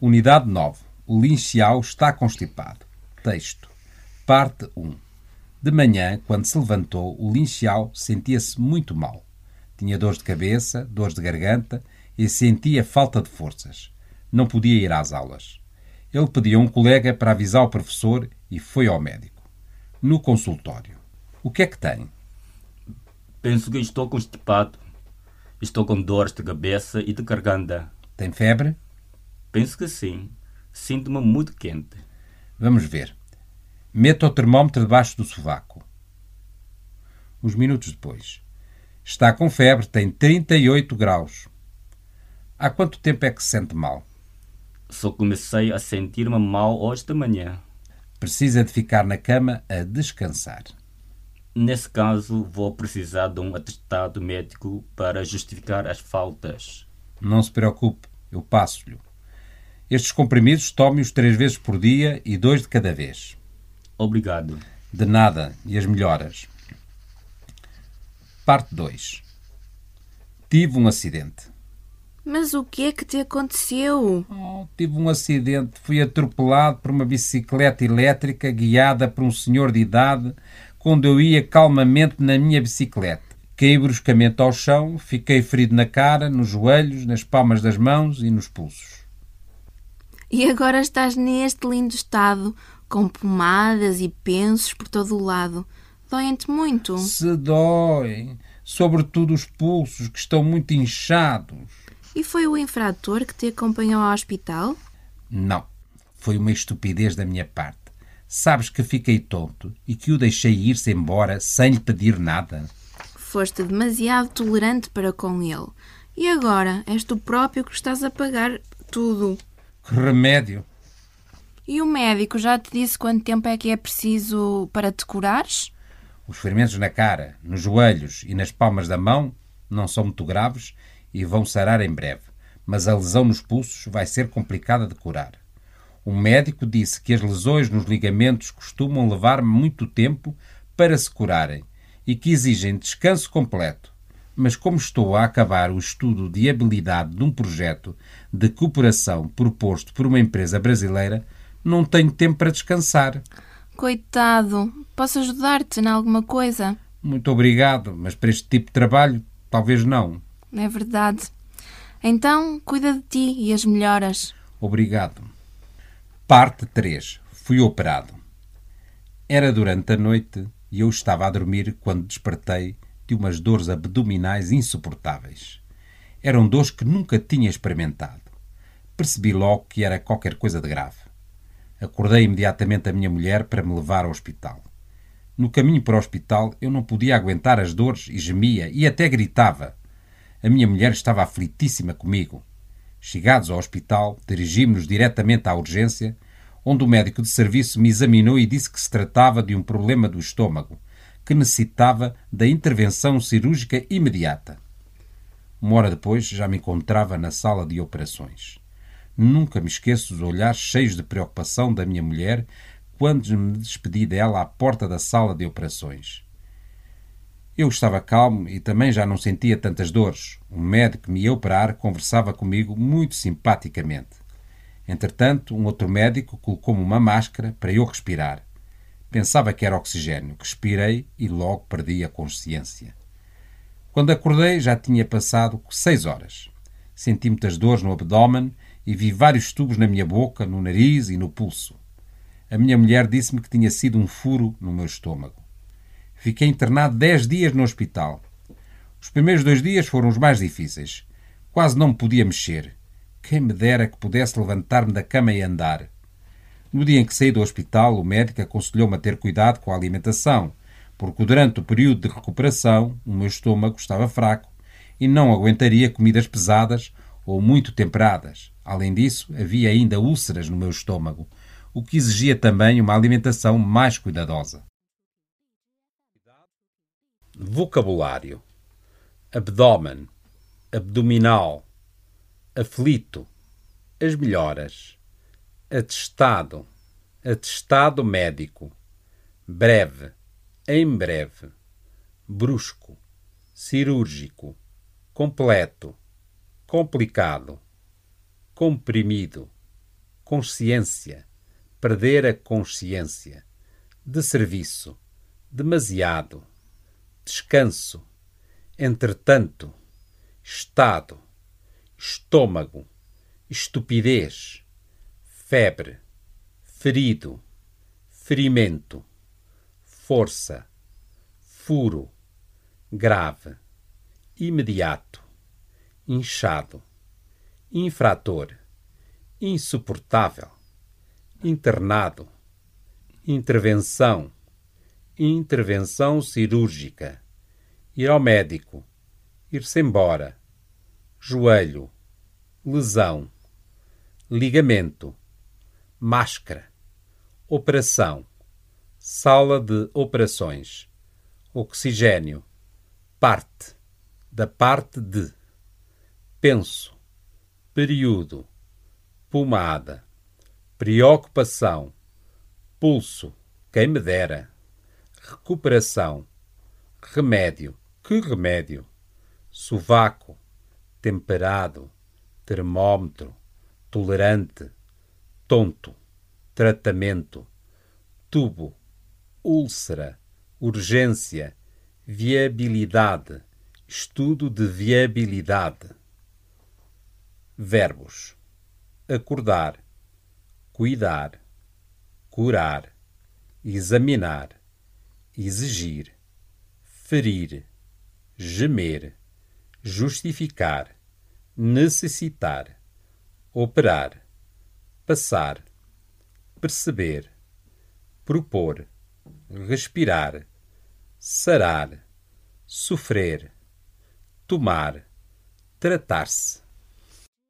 Unidade 9. O Lin Xiao está constipado. Texto. Parte 1. De manhã, quando se levantou, o Lin Xiao sentia-se muito mal. Tinha dores de cabeça, dores de garganta e sentia falta de forças. Não podia ir às aulas. Ele pediu a um colega para avisar o professor e foi ao médico. No consultório. O que é que tem? Penso que estou constipado. Estou com dores de cabeça e de garganta. Tem febre? Penso que sim. Sinto-me muito quente. Vamos ver. Meta o termómetro debaixo do sovaco. Uns minutos depois. Está com febre, tem 38 graus. Há quanto tempo é que se sente mal? Só comecei a sentir-me mal hoje de manhã. Precisa de ficar na cama a descansar. Nesse caso, vou precisar de um atestado médico para justificar as faltas. Não se preocupe, eu passo-lhe. Estes comprimidos tome-os três vezes por dia e dois de cada vez. Obrigado. De nada, e as melhoras. Parte 2 Tive um acidente. Mas o que é que te aconteceu? Oh, tive um acidente. Fui atropelado por uma bicicleta elétrica guiada por um senhor de idade quando eu ia calmamente na minha bicicleta. Caí bruscamente ao chão, fiquei ferido na cara, nos joelhos, nas palmas das mãos e nos pulsos. E agora estás neste lindo estado, com pomadas e pensos por todo o lado. Doem-te muito. Se dói, sobretudo os pulsos, que estão muito inchados. E foi o infrator que te acompanhou ao hospital? Não, foi uma estupidez da minha parte. Sabes que fiquei tonto e que o deixei ir-se embora sem lhe pedir nada. Foste demasiado tolerante para com ele. E agora és tu próprio que estás a pagar tudo. Que remédio! E o médico já te disse quanto tempo é que é preciso para te curares? Os ferimentos na cara, nos joelhos e nas palmas da mão não são muito graves e vão sarar em breve, mas a lesão nos pulsos vai ser complicada de curar. O médico disse que as lesões nos ligamentos costumam levar muito tempo para se curarem e que exigem descanso completo mas como estou a acabar o estudo de habilidade de um projeto de cooperação proposto por uma empresa brasileira, não tenho tempo para descansar. Coitado, posso ajudar-te em alguma coisa? Muito obrigado, mas para este tipo de trabalho, talvez não. É verdade. Então, cuida de ti e as melhoras. Obrigado. Parte 3. Fui operado. Era durante a noite e eu estava a dormir quando despertei de umas dores abdominais insuportáveis. Eram dores que nunca tinha experimentado. Percebi logo que era qualquer coisa de grave. Acordei imediatamente a minha mulher para me levar ao hospital. No caminho para o hospital eu não podia aguentar as dores e gemia e até gritava. A minha mulher estava aflitíssima comigo. Chegados ao hospital, dirigimos-nos diretamente à urgência, onde o médico de serviço me examinou e disse que se tratava de um problema do estômago que necessitava da intervenção cirúrgica imediata. Uma hora depois já me encontrava na sala de operações. Nunca me esqueço dos olhares cheios de preocupação da minha mulher quando me despedi dela à porta da sala de operações. Eu estava calmo e também já não sentia tantas dores. O médico que me ia operar conversava comigo muito simpaticamente. Entretanto, um outro médico colocou-me uma máscara para eu respirar. Pensava que era oxigênio, que expirei e logo perdi a consciência. Quando acordei já tinha passado seis horas. Senti muitas dores no abdômen e vi vários tubos na minha boca, no nariz e no pulso. A minha mulher disse-me que tinha sido um furo no meu estômago. Fiquei internado dez dias no hospital. Os primeiros dois dias foram os mais difíceis. Quase não me podia mexer. Quem me dera que pudesse levantar-me da cama e andar. No dia em que saí do hospital, o médico aconselhou-me a ter cuidado com a alimentação, porque durante o período de recuperação o meu estômago estava fraco e não aguentaria comidas pesadas ou muito temperadas. Além disso, havia ainda úlceras no meu estômago, o que exigia também uma alimentação mais cuidadosa. Vocabulário: abdômen, abdominal, aflito, as melhoras atestado, atestado médico, breve, em breve, brusco, cirúrgico, completo, complicado, comprimido, consciência, perder a consciência, de serviço, demasiado, descanso, entretanto, estado, estômago, estupidez, febre, ferido, ferimento, força, furo, grave, imediato, inchado, infrator, insuportável, internado, intervenção, intervenção cirúrgica, ir ao médico, ir-se embora, joelho, lesão, ligamento, máscara, operação, sala de operações, oxigênio, parte, da parte de, penso, período, pomada, preocupação, pulso, quem me dera, recuperação, remédio, que remédio, sovaco, temperado, termômetro, tolerante, tonto, tratamento, tubo, úlcera, urgência, viabilidade, estudo de viabilidade. Verbos: acordar, cuidar, curar, examinar, exigir, ferir, gemer, justificar, necessitar, operar, passar, perceber, propor, respirar, sarar, sofrer, tomar, tratar-se